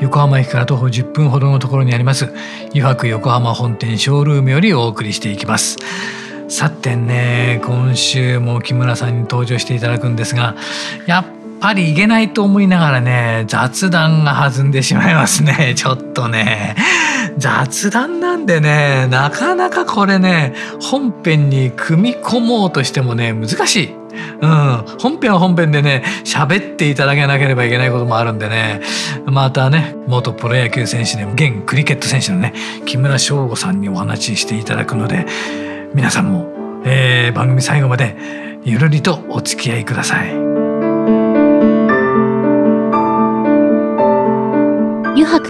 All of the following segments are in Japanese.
横浜駅から徒歩10分ほどのところにあります湯泊横浜本店ショールームよりお送りしていきます。さてね今週も木村さんに登場していただくんですがやっぱりいけないと思いながらね雑談が弾んでしまいますね。ちょっとね。雑談なんでねなかなかこれね本編に組み込もうとしてもね難しい。うん、本編は本編でね喋っていただけなければいけないこともあるんでね。またね元プロ野球選手で現クリケット選手のね木村翔吾さんにお話ししていただくので皆さんも、えー、番組最後までゆるりとお付き合いください。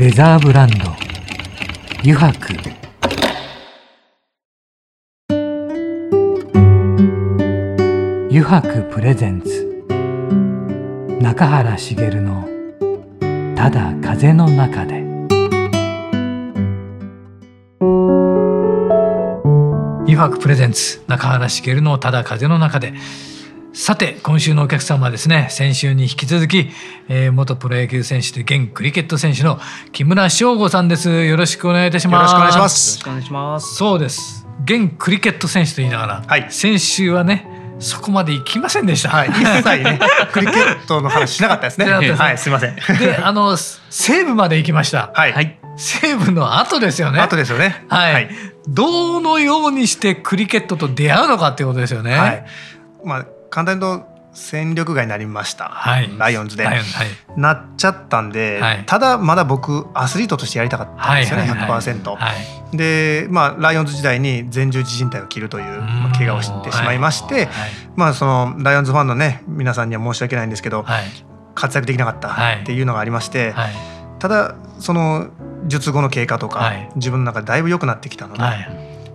レザーブランド。油白油白プレゼンツ。中原茂の「ただ風の中で」油白プレゼンツ。中原茂の「ただ風の中で」さて今週のお客様はですね先週に引き続き、えー、元プロ野球選手で現クリケット選手の木村翔吾さんですよろしくお願いいたしますよろしくお願いしますよろしくお願いしますそうです現クリケット選手と言いながら、はい、先週はねそこまで行きませんでした。はい、一切ね、クリケットの話しなかったですね。はい、すみません。で、あの西武まで行きました。はい。西武の後ですよね。後ですよね。はい。はい、どのようにしてクリケットと出会うのかっていうことですよね。はい。まあ簡単に言うと戦力外になりました、はい、ライオンズで、はい、なっちゃったんで、はい、ただまだ僕アスリートとしてやりたかったんですよね、はいはいはい、100%。はい、で、まあ、ライオンズ時代に前十字靭帯を切るという、まあ、怪我をしてしまいまして、まあ、そのライオンズファンのね皆さんには申し訳ないんですけど、活躍できなかったっていうのがありまして、ただその術後の経過とか、自分の中でだいぶ良くなってきたので、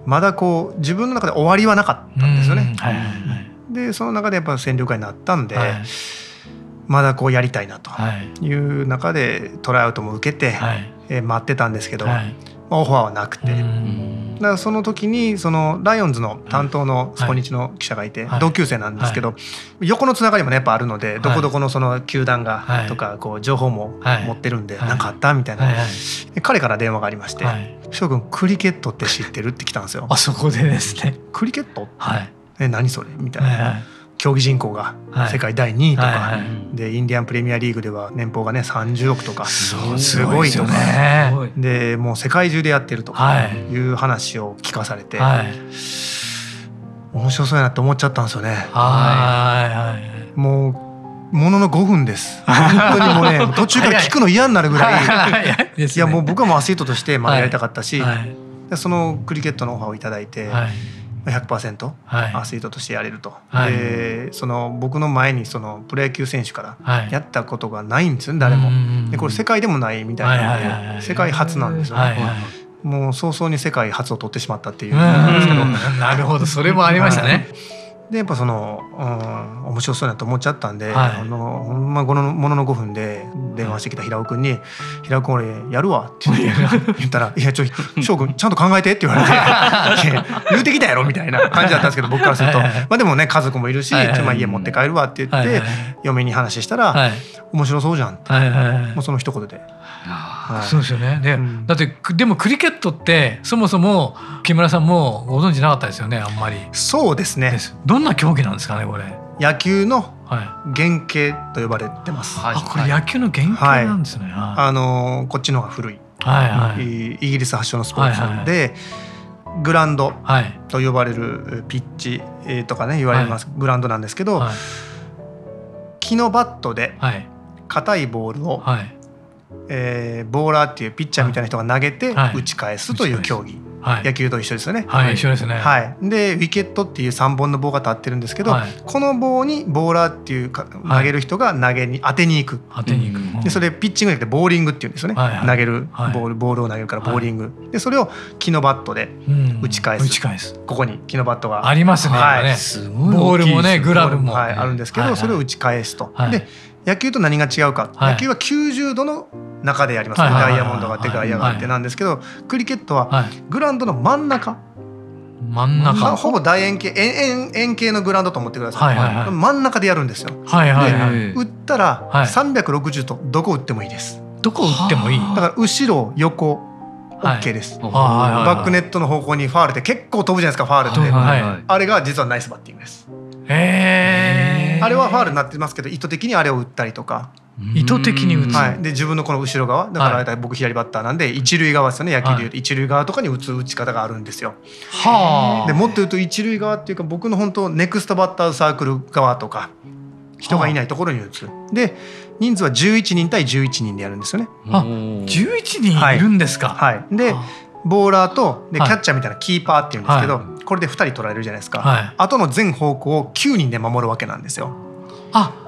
まだこう自分の中で終わりはなかったんですよね。はいはいはいでその中でやっぱ戦力外になったんで、はい、まだこうやりたいなとい。う中でトライアウトも受けて、はい、えー、待ってたんですけど、はい、オファーはなくて。だからその時にそのライオンズの担当のスポニチの記者がいて、同級生なんですけど、横のつながりもねやっぱあるのでどこどこのその球団がとかこう情報も持ってるんで何かあったみたいな、彼から電話がありまして「翔くんクリケットって知ってる?」って来たんですよ。あそこでですね。クリケット、はいえ何それ？みたいな、はいはい、競技人口が世界第2位とか、はいはい、でインディアンプレミアリーグでは年俸がね30億とか。すごいとか。でもう世界中でやってるという話を聞かされて、はい、面白そうやなって思っちゃったんですよね。はい、もうものの5分です。本当にもうね 途中から聞くの嫌になるぐらい。いやもう僕はもうアスリートとしてまだやりたかったし、そのクリケットのオファーを頂いて。100%アスリートとしてやれると、はい、でその僕の前にそのプロ野球選手からやったことがないんですよね誰も。でこれ世界でもないみたいなので世界初なんですよ。ね。はいはい。もう早々に世界初を取ってしまったっていうなんですけど。なるほどそれもありましたね。でやっぱその、うん、面白そうなと思っちゃったんで、はい、あのまこのものの5分で電話してきた平尾君に「平尾君俺やるわ」って言ったら「いやちょ翔くんちゃんと考えて」って言われて「言うてきたやろ」みたいな感じだったんですけど僕からすると。まあでもね家族もいるし、家持って帰るわって言って、嫁に話したら、はい「面白そうじゃん」って、もうその一言で。はい、そうですよね。で、うん、だってでもクリケットってそもそも木村さんもご存知なかったですよねあんまり。そうですね。どんな競技なんですかねこれ野球の原型と呼ばれてます、はい、あこれ野球の原型なんですね、はい、あのこっちの方が古い。はいはい、イギリス発祥のスポーツで、はいはい、グランドと呼ばれるピッチとかね言われます、はい、グランドなんですけど、はい、木のバットで硬いボールを、はい、えー、ボーラーっていうピッチャーみたいな人が投げて打ち返すという競技。はい、野球と一緒ですよね。はい、一緒ですね。はい。で、ウィケットっていう三本の棒が立ってるんですけど、はい、この棒にボーラーっていうか投げる人が投げに当てに行く。当てに行く。で、それピッチングじゃなくてボーリングっていうんですよね。はいはい、投げるボールボールを投げるからボーリング。で、それを木のバットで打ち返す。打ち返す。ここに木のバットがありますね。はい。すごいボールもね、グラブも、はい、あるんですけど、それを打ち返すと。で、野球と何が違うか。野球は90度の中でやりますね、ダイヤモンドがあって外野があってなんですけど、クリケットはグラウンドの真ん中、真ん中？ほぼ楕円形円円形のグラウンドと思ってください、真ん中でやるんですよ、はいはいはい、打ったら360とどこ打ってもいいです。どこ打ってもいい？だから後ろ横 OK です、はい、バックネットの方向にファールって結構飛ぶじゃないですかファールって、はいはい、あれが実はナイスバッティングです。へえあれはファールになってますけど意図的にあれを打ったりとか意図的に打つ、はい、で自分のこの後ろ側だから僕左バッターなんで一塁側ですよね野球でいうと。一塁側とかに打つ打ち方があるんですよ。はあ、でもっと言うと一塁側っていうか僕の本当ネクストバッターズサークル側とか人がいないところに打つ。で人数は11人対11人でやるんですよね。あ11人いるんですか？はい、はい、でボーラーとでキャッチャーみたいなキーパーっていうんですけど、はい、これで2人取られるじゃないですか、はい、後の全方向を9人で守るわけなんですよ。あ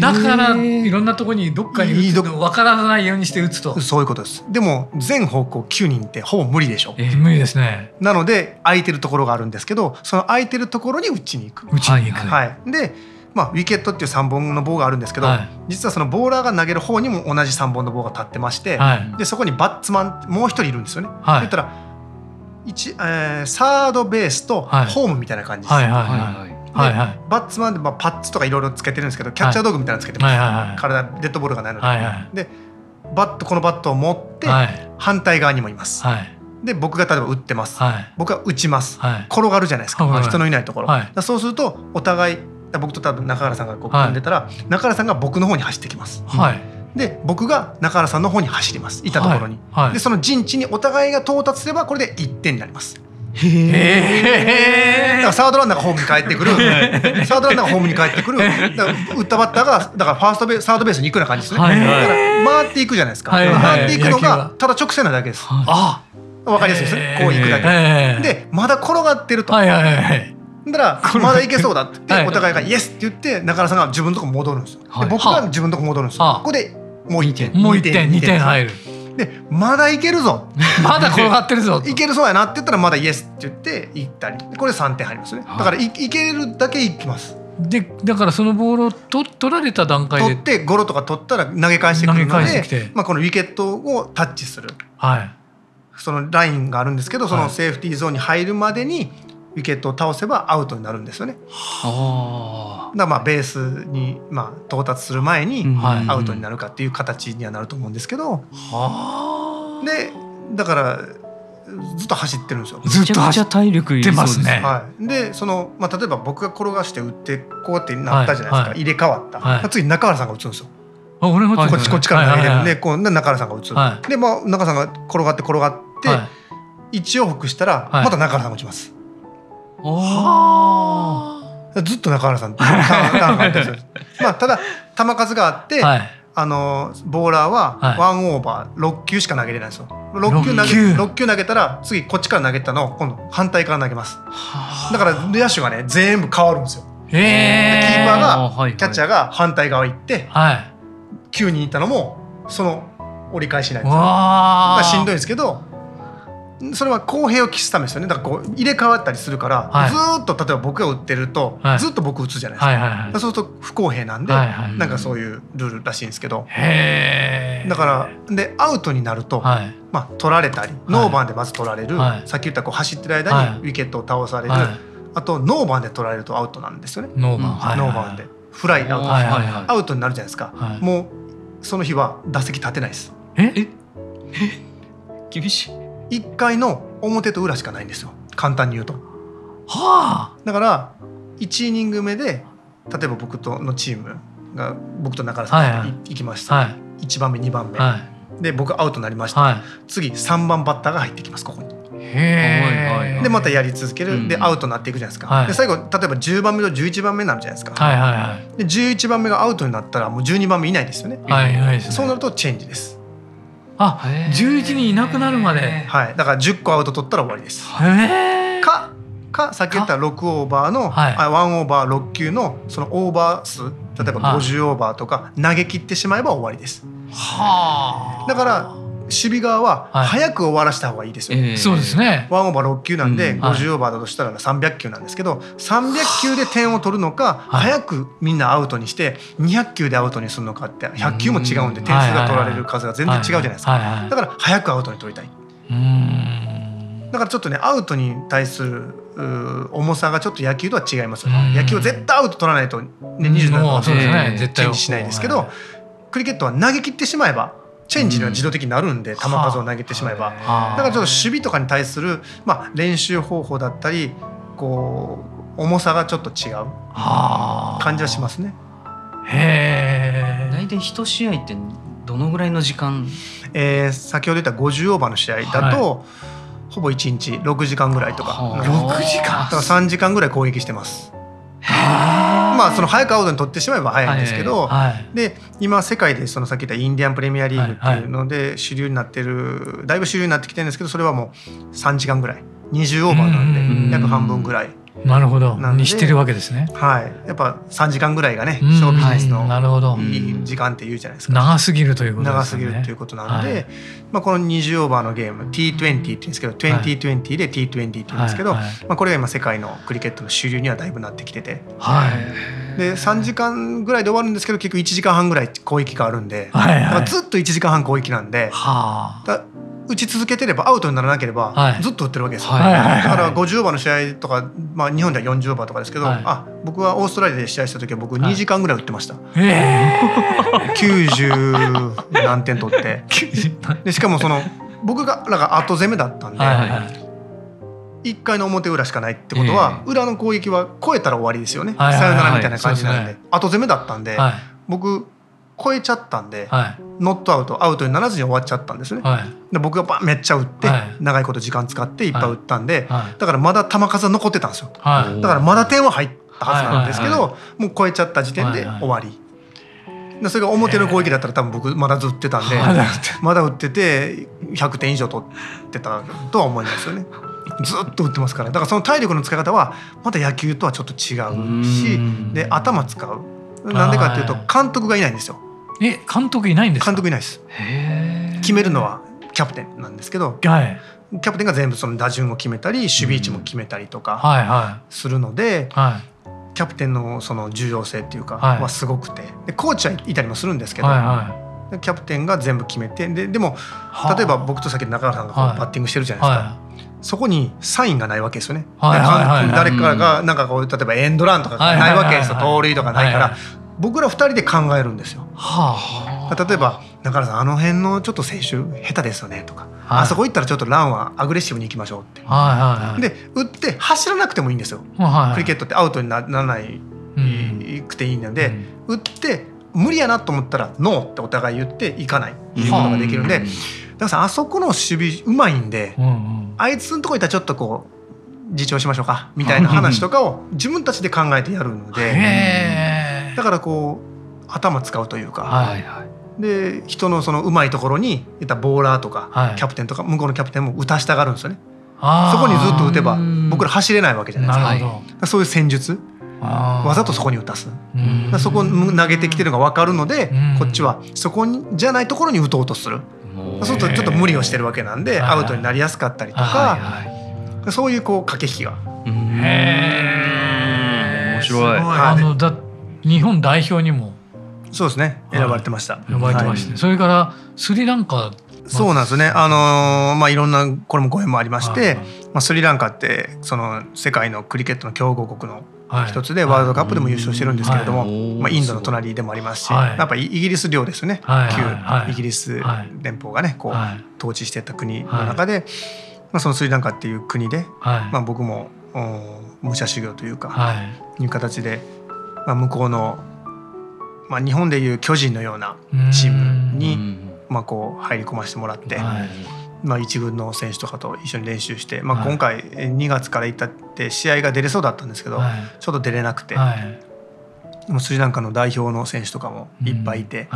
だからいろんなところにどっかに打つの分からないようにして打つと。そういうことです。でも全方向9人ってほぼ無理でしょ、えー、無理ですね。なので空いてるところがあるんですけどその空いてるところに打ちに行く。打ちに行く、はい、でまあ、ウィケットっていう3本の棒があるんですけど、はい、実はそのボーラーが投げる方にも同じ3本の棒が立ってまして、はい、でそこにバッツマンもう一人いるんですよね。はい、言ったら一、えー、サードベースとホームみたいな感じです。はいはいはいはいはい、バッツマンで、まあ、パッツとかいろいろつけてるんですけどキャッチャー道具みたいなのつけてます、はいはいはい、体デッドボールがないので、はいはい、でバットこのバットを持って反対側にもいます、はい、で僕が例えば打ってます、はい、僕は打ちます、はい、転がるじゃないですか、はい、人のいないところ、はい、そうするとお互い僕と多分中原さんがこう組んでたら、中原さんが僕の方に走ってきます、はい、で僕が中原さんの方に走ります。いたところに、でその陣地にお互いが到達すればこれで1点になりますへえ。サードランナーがホームに帰ってくる。サードランナーがホームに帰ってくる。打ったバッターがだからファーストベサードベースに行くような感じですね。だから回っていくじゃないですか。回っていくのがただ直線なだけです。あ、わかりやすいですね。こう行くだけ。でまだ転がってると。はいはいはい。だからまだいけそうだってお互いがイエスって言って中原さんが自分のとこ戻るんですよ。で僕が自分のとこ戻るんですよ。ここでもう1点。もう1点2点入る。でまだいけるぞ。まだ転がってるぞ いけるそうやなって言ったらまだイエスって言って行ったり。これ3点入りますね。だからいいけるだけいきます。でだからそのボールをと取られた段階で。取ってゴロとか取ったら投げ返してくるので、まあ、このウィケットをタッチする、はい、そのラインがあるんですけどそのセーフティーゾーンに入るまでにウィケットを倒せばアウトになるんですよね。はあ、だまあベースにまあ到達する前にアウトになるかっていう形にはなると思うんですけど、はあ、でだからずっと走ってるんですよ。ずっと走って力いますね。はい。で、そのまあ例えば僕が転がして打ってこうやってなったじゃないですか。はいはい、入れ替わった。はい、次中原さんが打つんですよ。あ、俺もこっちこっちから投げてるんで、こう中原さんが打つ。はい、で、まあ中原さんが転がって転がって、はい、一往復したらまた中原さんが打ちます。ずっと中原さん まあただ球数があって、はい、あのボーラーはワンオーバー6球しか投げれないんですよ。6球投げ 6, 球投げたら次こっちから投げたのを今度反対から投げます。だから野手がね全部変わるんですよ。キーパーがキャッチャーが反対側行って、はい、9人いたのもその折り返しないんですよ。しんどいんですけどそれは公平を期すためですよね。だからこう入れ替わったりするから、はい、ずっと例えば僕が打ってると、はい、ずっと僕打つじゃないですか、はいはいはい、そうすると不公平なんで、はいはい、なんかそういうルールらしいんですけど。だからでアウトになると、まあ、取られたりノーバンでまず取られる、さっき言ったこう走ってる間にウィケットを倒される、あとノーバンで取られるとアウトなんですよね。ノーバン,、ノーバンで。フライアウト、はいはいはい、アウトになるじゃないですか、もうその日は打席立てないです。え？え？厳しい1回の表と裏しかないんですよ。簡単に言うと。はあ、だから1イニング目で例えば僕とのチームが僕と中原さんが行きました、はい、1番目2番目、はい、で僕アウトになりました、はい、次3番バッターが入ってきますここに。へでまたやり続ける、うん、でアウトになっていくじゃないですか、はい、で最後例えば10番目と11番目になるじゃないですか、はいはいはい、で11番目がアウトになったらもう12番目いないですよね,、はいはい、ね。そうなるとチェンジですあ11人いなくなるまで。はい。だから10個アウト取ったら終わりです。かかさっき言った6オーバーの、はい、あ1オーバー6球のそのオーバー数例えば50オーバーとか投げ切ってしまえば終わりです。はあ、だから守備側は早く終わらせた方がいいですよ、はいえ。ー、そうですね。ワンオーバー6球なんで50オーバーだとしたら300球なんですけど300球で点を取るのか早くみんなアウトにして200球でアウトにするのかって100球も違うんで点数が取られる数が全然違うじゃないですか。だから早くアウトに取りたい。だからちょっとねアウトに対する重さがちょっと野球とは違いますよね。野球は絶対アウト取らないと、ね、27個チェンジしないですけどクリケットは投げ切ってしまえばチェンジは自動的になるんで、球数を投げてしまえば、だからちょっと守備とかに対する、まあ、練習方法だったりこう重さがちょっと違う感じはしますね。へえ。大体一試合ってどのぐらいの時間？えー、先ほど言った50オーバーの試合だと、はい、ほぼ1日6時間ぐらいとか。6時間？だから3時間ぐらい攻撃してます。まあその早くアウトに取ってしまえば早いんですけど、はい、で今世界でそのさっき言ったインディアンプレミアリーグっていうので主流になってるだいぶ主流になってきてるんですけどそれはもう3時間ぐらい。20オーバーなんで約半分ぐらいなるほど。にしてるわけですね。はい。やっぱ3時間ぐらいがねショービジネスのい。い時間っていうじゃないですか。長すぎるということですね。長すぎるということなんで、はい、まあ、この20オーバーのゲーム T20 って言うんですけど2020で T20 って言うんですけど、まあ、これが今世界のクリケットの主流にはだいぶなってきてて、はい、で3時間ぐらいで終わるんですけど結局1時間半ぐらい攻撃があるんで、はいはい、ずっと1時間半攻撃なんで、はあ、打ち続けてればアウトにならなければずっと打ってるわけですよ、はい、だから50オーバーの試合とか、まあ、日本では40オーバーとかですけど、はい、あ僕はオーストラリアで試合した時は僕2時間ぐらい打ってました、はい、90何点取って。でしかもその僕がなんか後攻めだったんで、はいはいはい。1回の表裏しかないってことは、えー、裏の攻撃は超えたら終わりですよね、はいはいはい、さよならみたいな感じなんで、ね、後攻めだったんで、はい、僕超えちゃったんで、はい、ノットアウトアウトにならずに終わっちゃったんですね、はい、で僕がバめっちゃ打って、はい、長いこと時間使っていっぱい打ったんで、だからまだ球数は残ってたんですよ、だからまだ点は入ったはずなんですけど、もう超えちゃった時点で終わり、でそれが表の攻撃だったら多分僕まだずっ打ってたんで、まだ打ってて100点以上取ってたとは思いますよね。ずっと打ってますから。だからその体力の使い方はまた野球とはちょっと違うしで頭使う。なんでかっていうと監督がいないんですよえ監督いないんです監督いないです。決めるのはキャプテンなんですけど、はい、キャプテンが全部その打順を決めたり守備位置も決めたりとかするので、はい、キャプテンのその重要性っていうかはすごくて。でコーチはいたりもするんですけど、はいはい、キャプテンが全部決めてででも例えば僕とさっき中原さんがこうバッティングしてるじゃないですか。はい。そこにサインがないわけですよね。誰かがなんかこう例えばエンドランとかないわけですよ。盗塁とかないから、僕ら2人で考えるんですよ。はあ、例えば中原さんあの辺のちょっと選手下手ですよねとか、はい、あそこ行ったらちょっとランはアグレッシブに行きましょうって。はいはいはい、で打って走らなくてもいいんですよ。はいはい、クリケットってアウトにならない、うん、くていいので、うん、打って無理やなと思ったらノーってお互い言って行かないっていうことができるんで、だからさあそこの守備うまいんで、うんうん、あいつのとこ行ったらちょっとこう自重しましょうかみたいな話とかを自分たちで考えてやるのでだからこう頭使うというか、はいはい、で人のそのうまいところにいったボーラーとか、はい、キャプテンとか向こうのキャプテンも打たしたがるんですよね。そこにずっと打てば僕ら走れないわけじゃないですか。そういう戦術わざとそこに打たす。そこ投げてきてるのが分かるのでこっちはそこにじゃないところに打とうとする。そうするとちょっと無理をしてるわけなんでアウトになりやすかったりとかそういうこう駆け引きが。へえ面白い。あのだ日本代表にもそうですね。選ばれてました。選ばれてました、はい、それからスリランカそうなんですね。あのー、まあいろんなこれもご縁もありまして、まあスリランカってその世界のクリケットの強豪国の一つでワールドカップでも優勝してるんですけれども、まあインドの隣でもありますし、やっぱイギリス領ですね。旧イギリス連邦がねこう統治してた国の中で。まあ、そのスリランカっていう国で、はい、まあ、僕も武者修行というか、はい、いう形で、まあ、向こうの、まあ、日本でいう巨人のようなチームにまあ、こう入り込ませてもらって。まあ、一軍の選手とかと一緒に練習して、まあ、今回2月から行ったって試合が出れそうだったんですけど、ちょっと出れなくて、もうスリランカの代表の選手とかもいっぱいいて、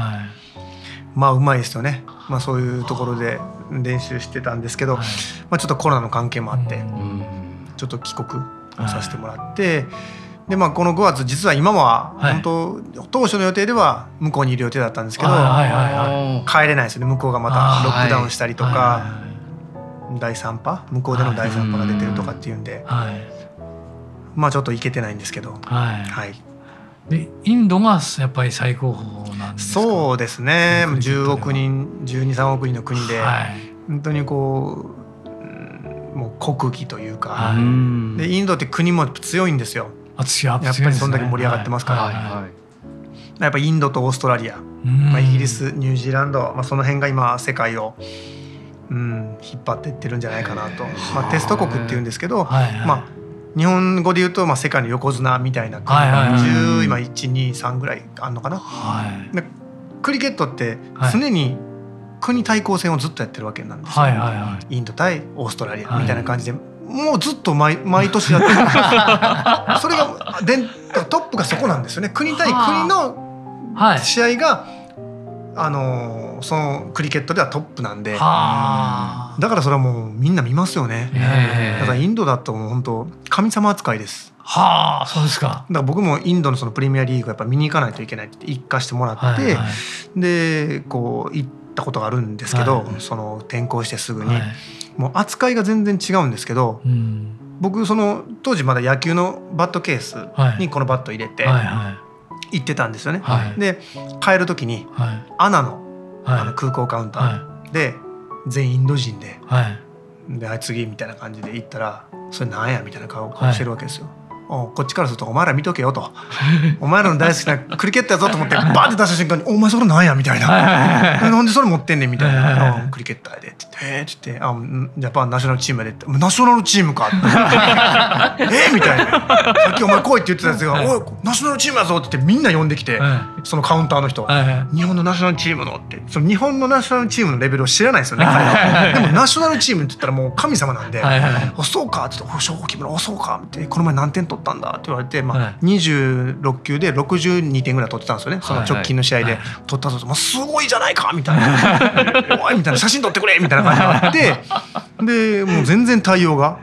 まあうまいですよね、まあ、そういうところで練習してたんですけど、まあ、ちょっとコロナの関係もあって、ちょっと帰国をさせてもらって。でまあ、この5月実は今は本当、当初の予定では向こうにいる予定だったんですけど、帰れないですよね。向こうがまたロックダウンしたりとか、第3波？向こうでの第3波が出てるとかっていうんで、まあちょっと行けてないんですけど、はい。でインドがやっぱり最高峰なんですそうですね。10億人123億人の国で、本当にこうもう国技というか、でインドって国も強いんですよ。やっぱりそんだけ盛り上がってますから、はいはい、やっぱインドとオーストラリア、まあ、イギリスニュージーランド、まあ、その辺が今世界を、うん、引っ張っていってるんじゃないかなと、まあ、テスト国っていうんですけど、はいはい、まあ、日本語で言うと、まあ、世界の横綱みたいな国が10今123ぐらいあるのかな。はい、でクリケットって常に国対抗戦をずっとやってるわけなんですよ、はいはいはい、インド対オーストラリアみたいな感じで、もうずっと毎毎年やってる。それがでトップがそこなんですよね。国対国の試合が、はい、あのそのクリケットではトップなんで。だからそれはもうみんな見ますよね。だからインドだと本当神様扱いです。はあそうですか。だから僕もインドのそのプレミアリーグやっぱ見に行かないといけないって行かしてもらって、はいはい、でこう行ったことがあるんですけど、はい、その転校してすぐに、はいもう扱いが全然違うんですけど、うん、僕その当時まだ野球のバットケースにこのバット入れて行ってたんですよね。はい、で帰る時に、アナの,、あの空港カウンターで全員インド人で,、であい次みたいな感じで行ったらそれなんやみたいな顔してるわけですよ。こっちからすると「お前ら見とけよ」と「お前らの大好きなクリケットやぞ」と思ってバーって出した瞬間に「お前それなんや」みたいな「なんでそれ持ってんねん」みたいな「クリケッターで」って言って「えっ?」って言って「あジャパンナショナルチームで」って「ナショナルチームか」って「えみたいな「さっきお前来い」って言ってたやつが「おいナショナルチームやぞ」って言ってみんな呼んできてそのカウンターの人「日本のナショナルチームの」って。その日本のナショナルチームのレベルを知らないですよね彼は。でもナショナルチームって言ったらもう神様なんで「あそうか」って言って「小木村あそうか」って「この前何点取ったんだ」って言われて。まあ、26球で62点ぐらい取ってたんですよね。その直近の試合で。取ったぞ、まあ、すごいじゃないかみたいな「おい!」みたいな「写真撮ってくれ!」みたいな感じがあって。でもう全然対応が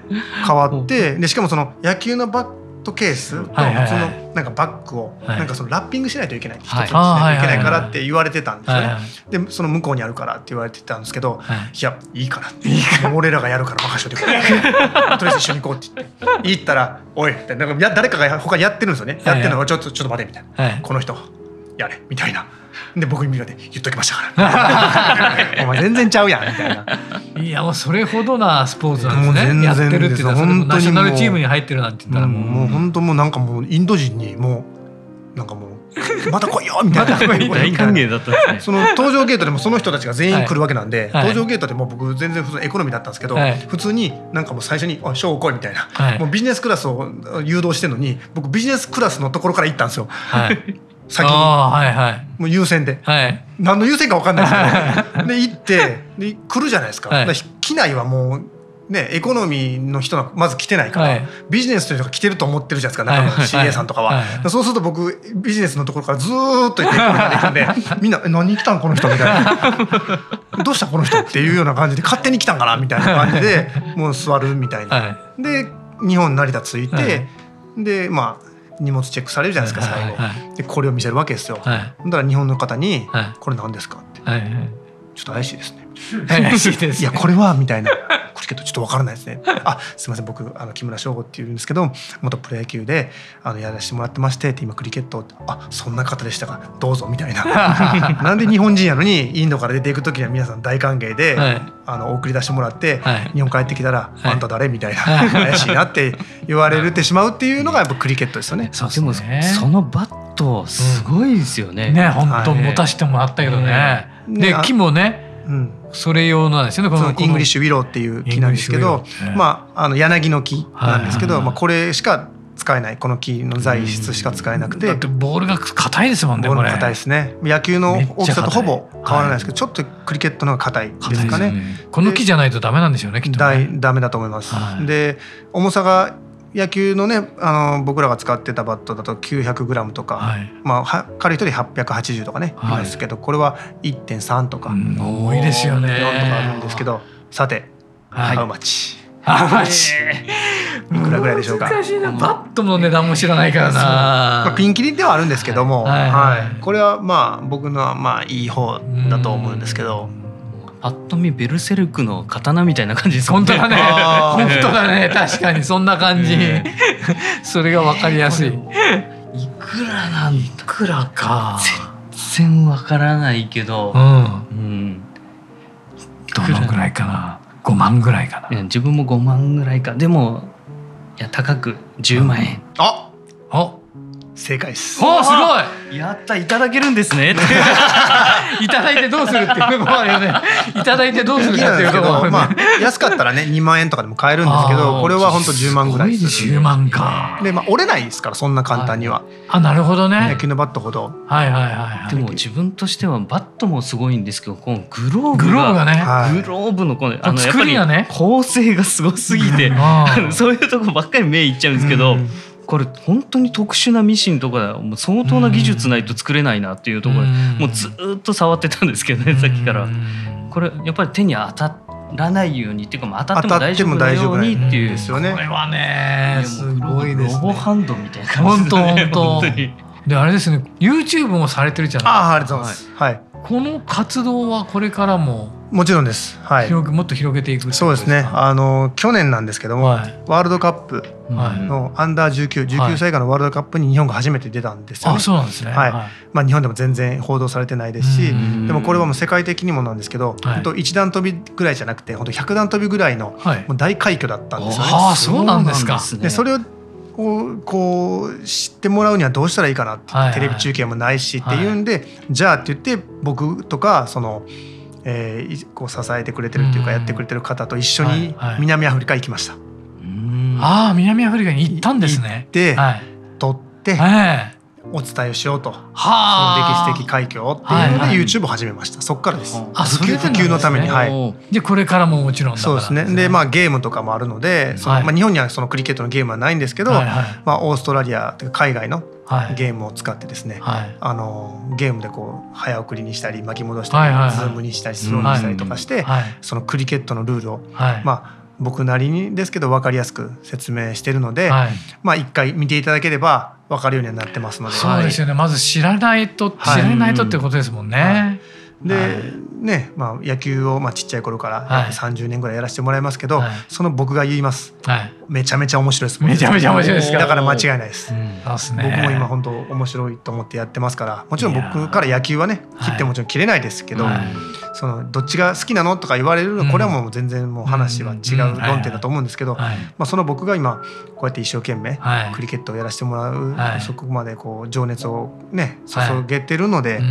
変わって でしかもその野球のバットケースと普通のなんかバッグをなんかそのラッピングしないといけない一つにしないといけないからって言われてたんですよね。でその向こうにあるからって言われてたんですけど、い。やいいからって。俺らがやるから任せといてくれ。とりあえず一緒に行こうって言って。行ったら「おい」ってなんかや誰かが他にやってるんですよね。やってるのがちょっとちょっと待てみたいな、この人やれみたいな。で僕に見られて言っときましたから。お前全然ちゃうやんみたいな。いやもうそれほどなスポーツなんですね。やってるっていうのは本当ナショナルチームに入ってるなんて言ったらもう、もう本当もうなんかもうインド人にもうなんかもうまた来いよみたいな。大歓迎だったんですねその搭乗ゲートでもその人たちが全員来るわけなんで、はい、搭乗ゲートでも僕全然普通エコノミーだったんですけど、はい、普通になんかもう最初に「おいショー来い」みたいな、はい、もうビジネスクラスを誘導してるのに僕ビジネスクラスのところから行ったんですよ。先に、はいはい、もう優先で、はい、何の優先か分かんないですけど で行ってで来るじゃないですか,、はい、機内はもうね、エコノミーの人がまず来てないから、はい、ビジネスという人が来てると思ってるじゃないですか。中の CA さんとかは、はい。はい、そうすると僕ビジネスのところからずっと行って行くんで みんな「何来たんこの人」みたいな「どうしたこの人」っていうような感じで勝手に来たんかなみたいな感じでもう座るみたいな。で日本成田着いて、でまあ荷物チェックされるじゃないですか最後、でこれを見せるわけですよ、だから日本の方に「これ何ですか?」って、ちょっと怪しいですね」怪しいです、いやこれはみたいなクリケットちょっとわからないですね。あすみません僕あの木村昇吾っていうんですけど元プロ野球であのやらせてもらってましてって今クリケットあそんな方でしたか。どうぞみたいな。なんで日本人やのにインドから出ていく時には皆さん大歓迎で、はい、あの送り出してもらって、はい、日本帰ってきたら、あんた誰？みたいな。怪しいなって言われてしまうっていうのがやっぱクリケットですよね。そうでもそのバットすごいですよね。うん、ね本当持たせてもらったけどね。で木もねうん、それ用なんですよねこのイングリッシュウィローっていう木なんですけど、まあ、あの柳の木なんですけど、まあ、これしか使えないこの木の材質しか使えなくて、だってボールが硬いですもんねボール硬いですね。野球の大きさとほぼ変わらないですけど、はい、ちょっとクリケットの方が硬いですかね、ね、この木じゃないとダメなんでしょうねきっとね。ダメだと思います、はい、で重さが野球のねあの僕らが使ってたバットだと 900g とか、はい、まあ軽い人で880とかね、はい、いますけどこれは1.3とか、うん、多いですよね。4とかあるんですけどさて、はい、ハウマチ。ハウマチ。いくらぐらいでしょうか？難しいな。バットの値段も知らないからな、まあ、ピンキリではあるんですけども、はい、はい、これはまあ僕のはまあいい方だと思うんですけど。パッと見ベルセルクの刀みたいな感じです本当だね。本当だね。確かにそんな感じ、それがわかりやすい。いくらなんいくらか全然わからないけど、うん、うん、どのぐらいかな。5万ぐらいかな。自分も5万ぐらいか。でもいや高く10万円、うん、ああ正解です。おすごい。やったいただけるんです ね。いただいてどうするっていうところよね。いただいてどうするかっていうところ、まあ安かったらね2万円とかでも買えるんですけど、これは本当10万ぐらいする。10万か。でまあ折れないですからそんな簡単には。あなるほどね。野球のバットほど。はいはいはい。でも自分としてはバットもすごいんですけど、このグローブががね、グローブのこのあのやっぱり構成がすごすぎて、そういうとこばっかり目いっちゃうんですけど。これ本当に特殊なミシンとかもう相当な技術ないと作れないなっていうところでもうずっと触ってたんですけどねさっきから。これやっぱり手に当たらないようにっていうか当たっても大丈夫なようにっていう。これはねすごいです、ね、ロボハンドみたいな感じで、ね、本当。本当であれですね YouTube もされてるじゃないですか。あありがとうございます、はい、この活動はこれからももちろんです。はい。もっと広げていくそうですね。あの去年なんですけども、はい、ワールドカップのアンダー19、19歳以下のワールドカップに日本が初めて出たんですよね。あ、そうなんですね。はい。まあ日本でも全然報道されてないですし、でもこれはもう世界的にもなんですけど、本当一段跳びぐらいじゃなくて、本当百段跳びぐらいのもう大快挙だったんですよね。ああ、そうなんですか。でそれををこう知ってもらうにはどうしたらいいかなって、はいはい、テレビ中継もないしっていうんで、はい、じゃあって言って僕とかそのえー、こう支えてくれてるっていうかやってくれてる方と一緒に南アフリカ行きました。ああ南アフリカに行ったんですね。行って、はい、撮って、はい、お伝えしようと。その歴史的快挙をっていうので YouTube を始めました。そこからです。あそれ普及のために。はい。でこれからももちろんそうですね。でまあゲームとかもあるのでその、まあ、日本にはそのクリケットのゲームはないんですけど、まあ、オーストラリアというか海外のゲームを使ってですね、あのゲームでこう早送りにしたり巻き戻したり、ズームにしたりスローにしたりとかして、そのクリケットのルールを、まあ僕なりにですけど分かりやすく説明してるので、はい、まあ一回見ていただければ分かるようになってますので。そうですよね、まず知らないと知らないとってことですもんね。はい。で、はい、ねまあ、野球を、まあ、ちっちゃい頃から30年ぐらいやらせてもらいますけど、はい、その僕が言います、はい、めちゃめちゃ面白いです。めちゃめちゃ面白いですだから間違いないです、うん、僕も今本当面白いと思ってやってますから。もちろん僕から野球はね切ってもちろん切れないですけど、そのどっちが好きなのとか言われるのこれはもう全然もう話は違う論点だと思うんですけど、まあ、その僕が今こうやって一生懸命クリケットをやらせてもらう、そこまでこう情熱をね注げてるので、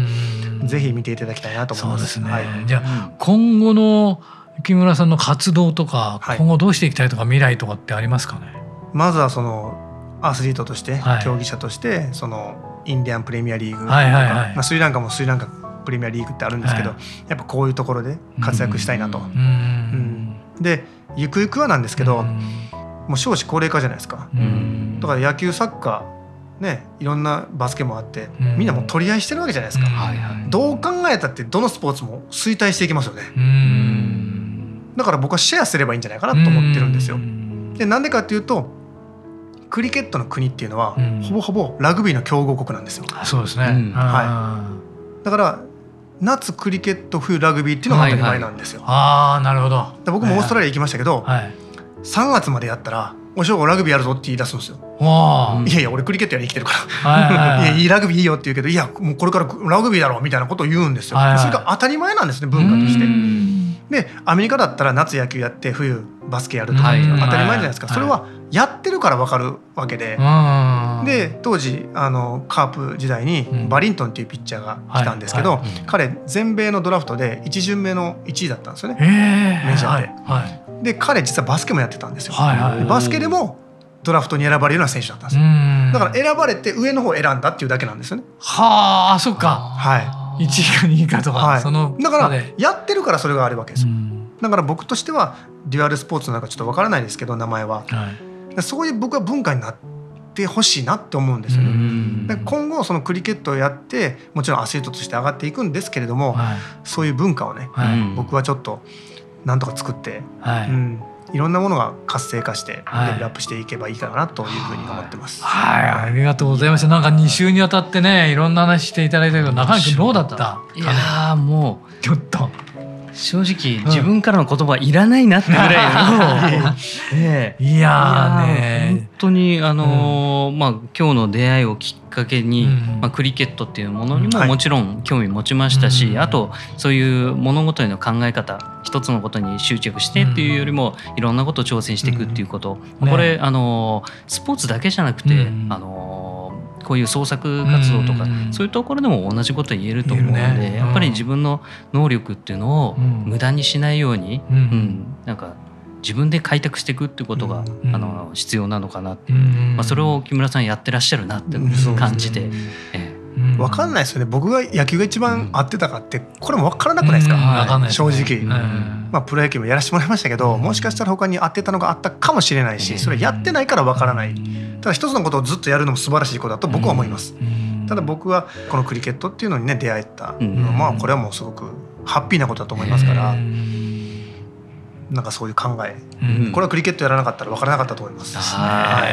ぜひ見ていただきたいなと思います。すねはい、じゃあ今後の木村さんの活動とか、今後どうしていきたいとか未来とかってありますかね？まずはそのアスリートとして、競技者としてそのインディアンプレミアリーグとか、はいはいはい、まあ、スリランカもスリランカプレミアリーグってあるんですけど、はい、やっぱこういうところで活躍したいなと。うん、でゆくゆくはなんですけど、もう少子高齢化じゃないですか。だから野球サッカーね、いろんなバスケもあって、みんなもう取り合いしてるわけじゃないですか、どう考えたってどのスポーツも衰退していきますよね。だから僕はシェアすればいいんじゃないかなと思ってるんですよ。でなんでかっていうとクリケットの国っていうのは、ほぼほぼラグビーの強豪国なんですよ。そうですね、はい、だから夏クリケット冬ラグビーっていうのが当たり前なんですよ。はいはい、ああなるほど。僕もオーストラリア行きましたけど、はい、3月までやったら「おしょうラグビーやるぞ」って言い出すんですよ。いやいや俺クリケットやりに来てるから。いやいいラグビーいいよって言うけどいやもうこれからラグビーだろうみたいなことを言うんですよ。はいはい、それが当たり前なんですね文化として。でアメリカだったら夏野球やって冬バスケやるとか当たり前じゃないですか、それはやってるから分かるわけで、で当時あのカープ時代にバリントンっていうピッチャーが来たんですけど、彼全米のドラフトで1巡目の1位だったんですよね、メジャーで。で彼実はバスケもやってたんですよ。バスケでもドラフトに選ばれるような選手だったんですよ。だから選ばれて上の方を選んだっていうだけなんですよね。はあそっか。はい。1位か2位かとか、はい、そのだからやってるからそれがあるわけですよ。だから僕としてはデュアルスポーツなんかちょっとわからないですけど名前は、はい、そういう僕は文化になってほしいなって思うんですよね。今後そのクリケットをやってもちろんアスリートとして上がっていくんですけれども、はい、そういう文化をね、はい、僕はちょっとなんとか作って、はい、うん、いろんなものが活性化してレベルアップしていけばいいかなというふうに思ってます。はい、はい、ありがとうございました。なんか2週にわたってね、いろんな話していただいたけど、中井君どうだった？いやもうちょっと。正直自分からの言葉いらないなってぐらいの、え え、いやね本当にあのーうん、まあ今日の出会いをきっかけに、うん、まあ、クリケットっていうものにももちろん興味持ちましたし、はい、あとそういう物事への考え方一つのことに執着してっていうよりも、いろんなことを挑戦していくっていうこと、ね、これあのスポーツだけじゃなくて、あのこういう創作活動とか、そういうところでも同じこと言えると思うので、ね、やっぱり自分の能力っていうのを無駄にしないように、うん、うん、なんか自分で開拓していくっていうことが、うん、あの必要なのかなって。いう、まあ、それを木村さんやってらっしゃるなって感じて。ええ分かんないですよね。僕が野球が一番合ってたかってこれも分からなくないですか、はい、正直、まあ、プロ野球もやらせてもらいましたけどもしかしたら他に合ってたのがあったかもしれないしそれやってないから分からない。ただ一つのことをずっとやるのも素晴らしいことだと僕は思います。ただ僕はこのクリケットっていうのにね出会えたまあこれはもうすごくハッピーなことだと思いますから。なんかそういう考え、うん、これはクリケットやらなかったら分からなかったと思います。は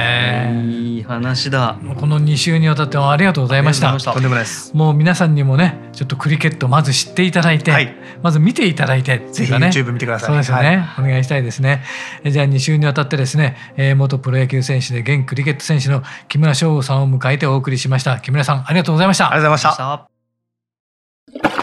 い、いい話だ。この2週にわたってありがとうございました。とんでもないです。もう皆さんにもね、ちょっとクリケットまず知っていただいて、はい、まず見ていただいて、ぜひ YouTube 見てください。そうですよね、はい、お願いしたいですね。じゃあ2週にわたってですね、えー、元プロ野球選手で現クリケット選手の木村翔吾さんを迎えてお送りしました。木村さんありがとうございました。ありがとうございました。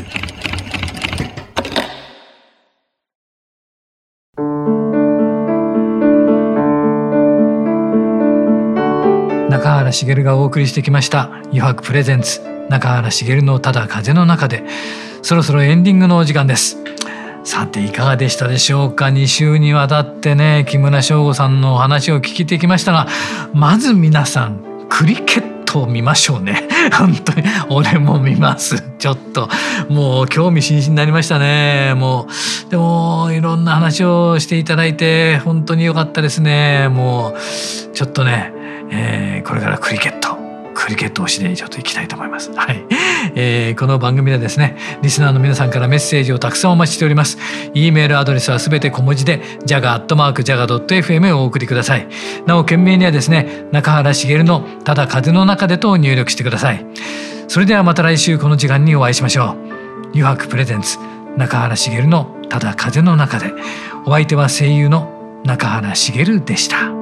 原茂がお送りしてきました「余白プレゼンツ。中原茂のただ風の中で」そろそろエンディングのお時間です。さていかがでしたでしょうか？2週にわたってね木村翔吾さんのお話を聞いてきましたがまず皆さんクリケットを見ましょうね。本当に俺も見ます。ちょっと。もう興味津々になりましたね。もうでもいろんな話をしていただいて本当に良かったですね。もうちょっとねえー、これからクリケットクリケット推しでちょっと行きたいと思います。はい、えー、この番組でですね、リスナーの皆さんからメッセージをたくさんお待ちしております。e メールアドレスはすべて小文字で、jaga.jaga.fm をお送りください。なお、件名にはですね、中原茂のただ風の中でと入力してください。それではまた来週この時間にお会いしましょう。油白プレゼンツ中原茂のただ風の中で。お相手は声優の中原茂でした。